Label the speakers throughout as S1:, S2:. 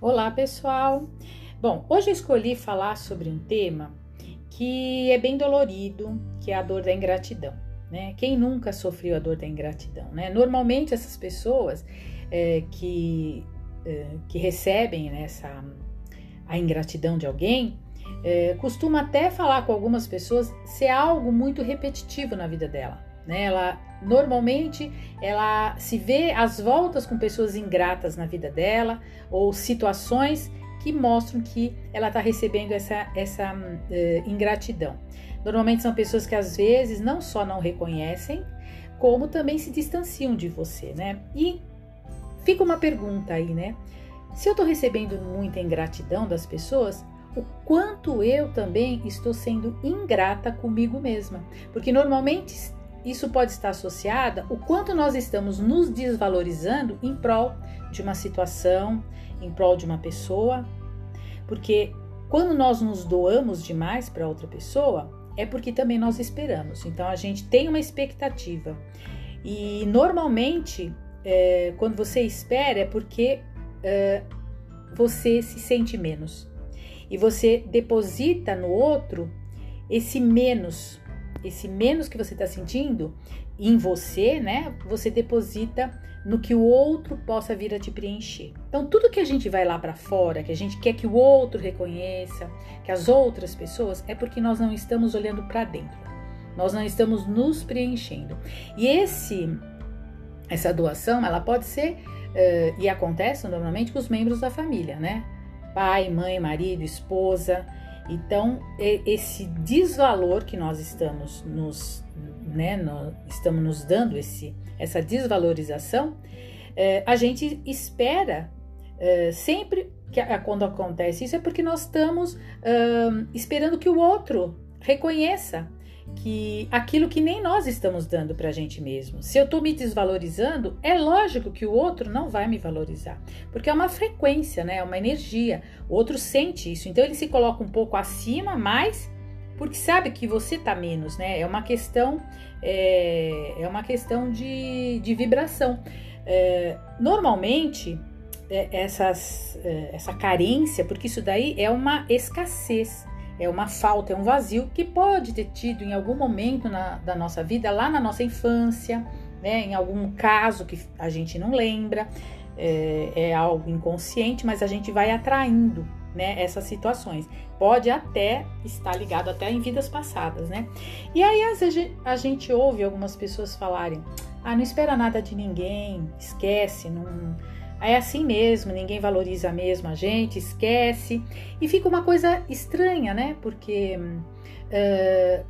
S1: Olá, pessoal! Bom, hoje eu escolhi falar sobre um tema que é bem dolorido, que é a dor da ingratidão. Né? Quem nunca sofreu a dor da ingratidão? Né? Normalmente essas pessoas é, que, é, que recebem né, essa, a ingratidão de alguém é, costuma até falar com algumas pessoas ser algo muito repetitivo na vida dela. Né? Ela normalmente ela se vê às voltas com pessoas ingratas na vida dela ou situações que mostram que ela está recebendo essa, essa uh, ingratidão. Normalmente são pessoas que às vezes não só não reconhecem, como também se distanciam de você, né? E fica uma pergunta aí, né? Se eu estou recebendo muita ingratidão das pessoas, o quanto eu também estou sendo ingrata comigo mesma? Porque normalmente isso pode estar associada o quanto nós estamos nos desvalorizando em prol de uma situação, em prol de uma pessoa. Porque quando nós nos doamos demais para outra pessoa, é porque também nós esperamos. Então a gente tem uma expectativa. E normalmente, é, quando você espera, é porque é, você se sente menos. E você deposita no outro esse menos esse menos que você está sentindo em você, né? Você deposita no que o outro possa vir a te preencher. Então, tudo que a gente vai lá para fora, que a gente quer que o outro reconheça, que as outras pessoas, é porque nós não estamos olhando para dentro. Nós não estamos nos preenchendo. E esse essa doação, ela pode ser uh, e acontece normalmente com os membros da família, né? Pai, mãe, marido, esposa, então, esse desvalor que nós estamos nos, né, nós estamos nos dando, esse, essa desvalorização, é, a gente espera é, sempre que quando acontece isso é porque nós estamos esperando que o outro reconheça que aquilo que nem nós estamos dando para a gente mesmo. Se eu estou me desvalorizando, é lógico que o outro não vai me valorizar, porque é uma frequência, né? É uma energia. O outro sente isso, então ele se coloca um pouco acima, mas porque sabe que você tá menos, né? É uma questão, é, é uma questão de, de vibração. É, normalmente é, essas, é, essa carência, porque isso daí é uma escassez é uma falta, é um vazio que pode ter tido em algum momento na, da nossa vida, lá na nossa infância, né, em algum caso que a gente não lembra, é, é algo inconsciente, mas a gente vai atraindo né, essas situações. Pode até estar ligado até em vidas passadas, né? E aí às vezes a gente ouve algumas pessoas falarem: "Ah, não espera nada de ninguém, esquece, não é assim mesmo, ninguém valoriza mesmo a gente, esquece. E fica uma coisa estranha, né? Porque uh,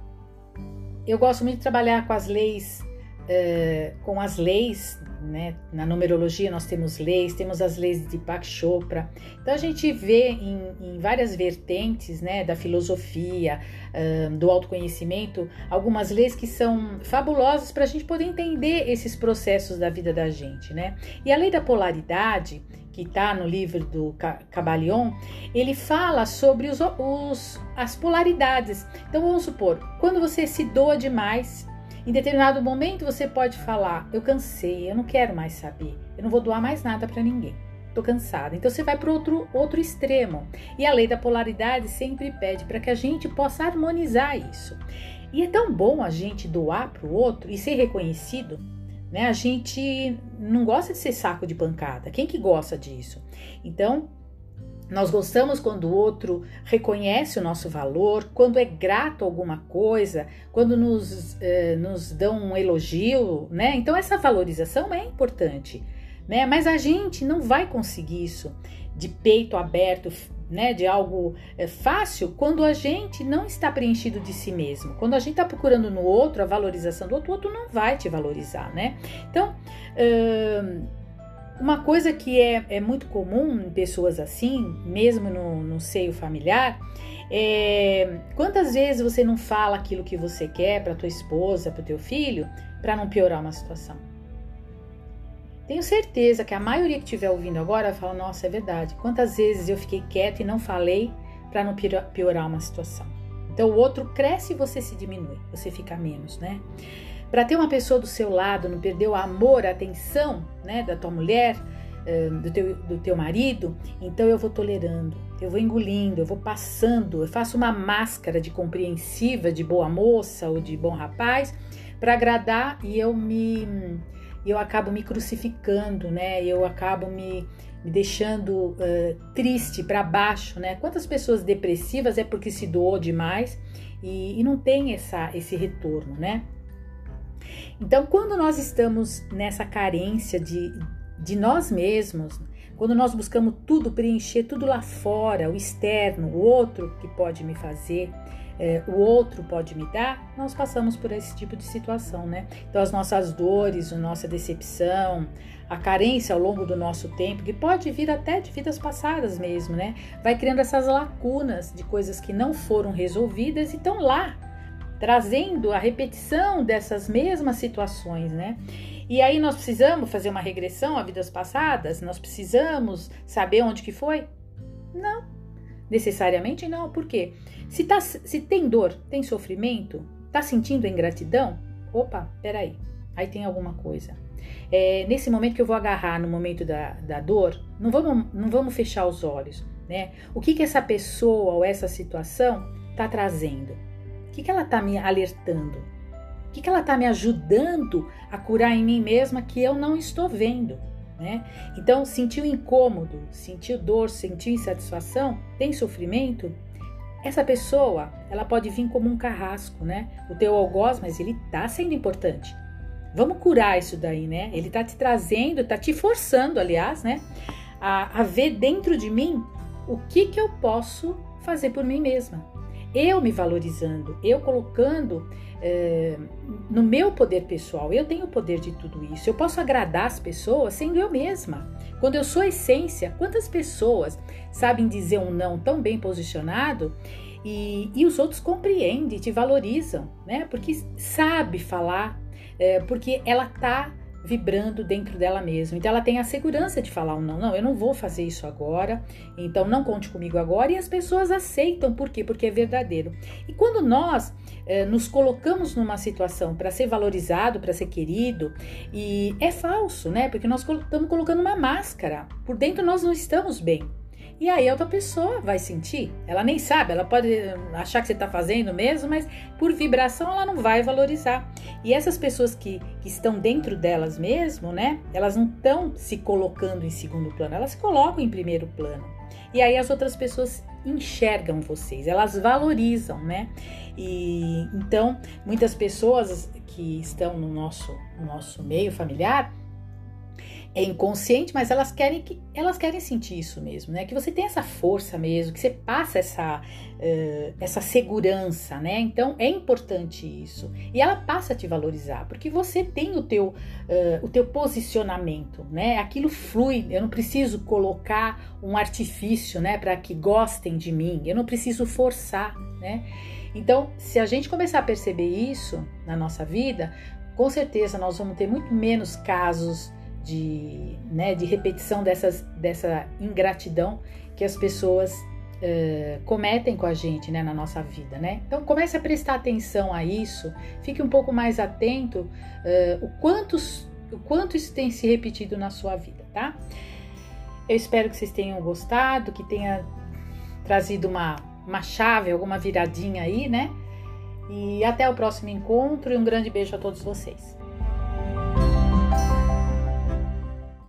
S1: eu gosto muito de trabalhar com as leis, uh, com as leis né? Na numerologia nós temos leis, temos as leis de Deepak Chopra. Então a gente vê em, em várias vertentes né, da filosofia, uh, do autoconhecimento, algumas leis que são fabulosas para a gente poder entender esses processos da vida da gente. Né? E a lei da polaridade, que está no livro do Cabalion, ele fala sobre os, os, as polaridades. Então vamos supor, quando você se doa demais, em determinado momento você pode falar: Eu cansei, eu não quero mais saber, eu não vou doar mais nada para ninguém. Tô cansada. Então você vai para outro outro extremo. E a lei da polaridade sempre pede para que a gente possa harmonizar isso. E é tão bom a gente doar para o outro e ser reconhecido, né? A gente não gosta de ser saco de pancada. Quem que gosta disso? Então, nós gostamos quando o outro reconhece o nosso valor, quando é grato a alguma coisa, quando nos, eh, nos dão um elogio, né? Então, essa valorização é importante, né? Mas a gente não vai conseguir isso de peito aberto, né? De algo eh, fácil, quando a gente não está preenchido de si mesmo. Quando a gente está procurando no outro a valorização do outro, o outro não vai te valorizar, né? Então, uma coisa que é, é muito comum em pessoas assim, mesmo no, no seio familiar, é quantas vezes você não fala aquilo que você quer para tua esposa, para teu filho, para não piorar uma situação. Tenho certeza que a maioria que estiver ouvindo agora vai falar: Nossa, é verdade. Quantas vezes eu fiquei quieto e não falei para não piorar uma situação? Então o outro cresce e você se diminui, você fica menos, né? Para ter uma pessoa do seu lado, não perder o amor, a atenção, né, da tua mulher, do teu, do teu marido, então eu vou tolerando, eu vou engolindo, eu vou passando, eu faço uma máscara de compreensiva, de boa moça ou de bom rapaz para agradar e eu me eu acabo me crucificando, né? Eu acabo me, me deixando uh, triste para baixo, né? Quantas pessoas depressivas é porque se doou demais e, e não tem essa, esse retorno, né? Então, quando nós estamos nessa carência de, de nós mesmos, quando nós buscamos tudo, preencher tudo lá fora, o externo, o outro que pode me fazer, é, o outro pode me dar, nós passamos por esse tipo de situação, né? Então, as nossas dores, a nossa decepção, a carência ao longo do nosso tempo, que pode vir até de vidas passadas mesmo, né? Vai criando essas lacunas de coisas que não foram resolvidas e estão lá, trazendo a repetição dessas mesmas situações, né? E aí nós precisamos fazer uma regressão a vidas passadas? Nós precisamos saber onde que foi? Não, necessariamente não. Por quê? Se, tá, se tem dor, tem sofrimento, tá sentindo ingratidão? Opa, peraí, aí tem alguma coisa. É, nesse momento que eu vou agarrar no momento da, da dor, não vamos, não vamos fechar os olhos, né? O que que essa pessoa ou essa situação tá trazendo? O que que ela tá me alertando? que, que ela está me ajudando a curar em mim mesma que eu não estou vendo? Né? Então, sentiu incômodo, sentiu dor, sentiu insatisfação, tem sofrimento, essa pessoa ela pode vir como um carrasco, né? O teu algoz, mas ele está sendo importante. Vamos curar isso daí, né? Ele está te trazendo, está te forçando, aliás, né? A, a ver dentro de mim o que que eu posso fazer por mim mesma. Eu me valorizando, eu colocando é, no meu poder pessoal. Eu tenho o poder de tudo isso. Eu posso agradar as pessoas sendo eu mesma. Quando eu sou essência, quantas pessoas sabem dizer um não tão bem posicionado e, e os outros compreendem, te valorizam, né? Porque sabe falar, é, porque ela tá vibrando dentro dela mesma. Então ela tem a segurança de falar um não, não, eu não vou fazer isso agora, então não conte comigo agora. E as pessoas aceitam, por quê? Porque é verdadeiro. E quando nós eh, nos colocamos numa situação para ser valorizado, para ser querido, e é falso, né? Porque nós estamos colocando uma máscara. Por dentro nós não estamos bem. E aí a outra pessoa vai sentir. Ela nem sabe, ela pode achar que você está fazendo mesmo, mas por vibração ela não vai valorizar. E essas pessoas que, que estão dentro delas mesmo, né? Elas não estão se colocando em segundo plano, elas se colocam em primeiro plano. E aí as outras pessoas enxergam vocês, elas valorizam, né? E então muitas pessoas que estão no nosso, no nosso meio familiar é inconsciente, mas elas querem que elas querem sentir isso mesmo, né? Que você tem essa força mesmo, que você passa essa uh, essa segurança, né? Então é importante isso e ela passa a te valorizar porque você tem o teu uh, o teu posicionamento, né? Aquilo flui. Eu não preciso colocar um artifício, né? Para que gostem de mim. Eu não preciso forçar, né? Então, se a gente começar a perceber isso na nossa vida, com certeza nós vamos ter muito menos casos de, né, de repetição dessas, dessa ingratidão que as pessoas uh, cometem com a gente né, na nossa vida. Né? Então comece a prestar atenção a isso, fique um pouco mais atento uh, o, quanto, o quanto isso tem se repetido na sua vida, tá? Eu espero que vocês tenham gostado, que tenha trazido uma, uma chave, alguma viradinha aí, né? E até o próximo encontro e um grande beijo a todos vocês.